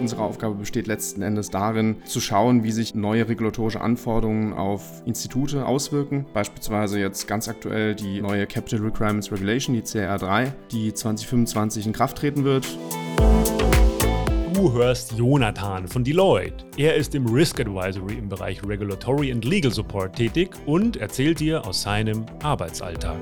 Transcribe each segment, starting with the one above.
Unsere Aufgabe besteht letzten Endes darin, zu schauen, wie sich neue regulatorische Anforderungen auf Institute auswirken. Beispielsweise jetzt ganz aktuell die neue Capital Requirements Regulation, die CR3, die 2025 in Kraft treten wird. Du hörst Jonathan von Deloitte. Er ist im Risk Advisory im Bereich Regulatory and Legal Support tätig und erzählt dir aus seinem Arbeitsalltag.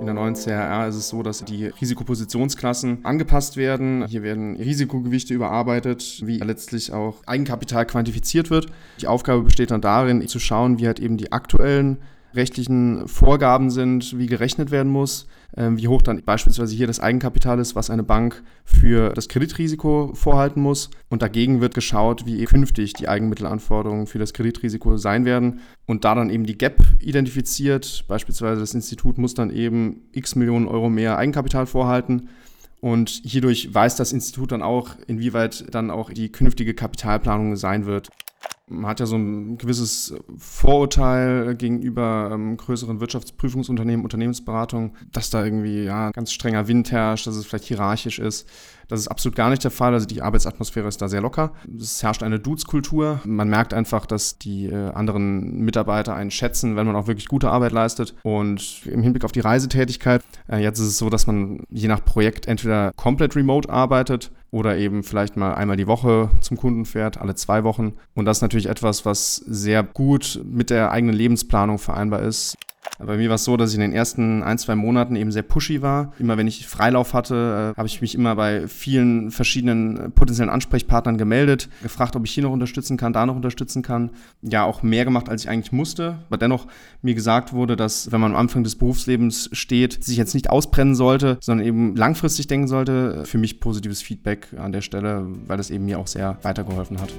In der neuen CRR ist es so, dass die Risikopositionsklassen angepasst werden. Hier werden Risikogewichte überarbeitet, wie letztlich auch Eigenkapital quantifiziert wird. Die Aufgabe besteht dann darin, zu schauen, wie halt eben die aktuellen rechtlichen Vorgaben sind, wie gerechnet werden muss, ähm, wie hoch dann beispielsweise hier das Eigenkapital ist, was eine Bank für das Kreditrisiko vorhalten muss. Und dagegen wird geschaut, wie künftig die Eigenmittelanforderungen für das Kreditrisiko sein werden. Und da dann eben die Gap identifiziert, beispielsweise das Institut muss dann eben x Millionen Euro mehr Eigenkapital vorhalten. Und hierdurch weiß das Institut dann auch, inwieweit dann auch die künftige Kapitalplanung sein wird hat ja so ein gewisses Vorurteil gegenüber ähm, größeren Wirtschaftsprüfungsunternehmen, Unternehmensberatung, dass da irgendwie ja ganz strenger Wind herrscht, dass es vielleicht hierarchisch ist. Das ist absolut gar nicht der Fall. Also die Arbeitsatmosphäre ist da sehr locker. Es herrscht eine Dudes-Kultur. Man merkt einfach, dass die äh, anderen Mitarbeiter einen schätzen, wenn man auch wirklich gute Arbeit leistet. Und im Hinblick auf die Reisetätigkeit, äh, jetzt ist es so, dass man je nach Projekt entweder komplett remote arbeitet oder eben vielleicht mal einmal die Woche zum Kunden fährt, alle zwei Wochen. Und das ist natürlich etwas, was sehr gut mit der eigenen Lebensplanung vereinbar ist. Bei mir war es so, dass ich in den ersten ein, zwei Monaten eben sehr pushy war. Immer wenn ich Freilauf hatte, äh, habe ich mich immer bei vielen verschiedenen äh, potenziellen Ansprechpartnern gemeldet, gefragt, ob ich hier noch unterstützen kann, da noch unterstützen kann. Ja, auch mehr gemacht, als ich eigentlich musste. Aber dennoch mir gesagt wurde, dass wenn man am Anfang des Berufslebens steht, sich jetzt nicht ausbrennen sollte, sondern eben langfristig denken sollte. Für mich positives Feedback an der Stelle, weil das eben mir auch sehr weitergeholfen hat.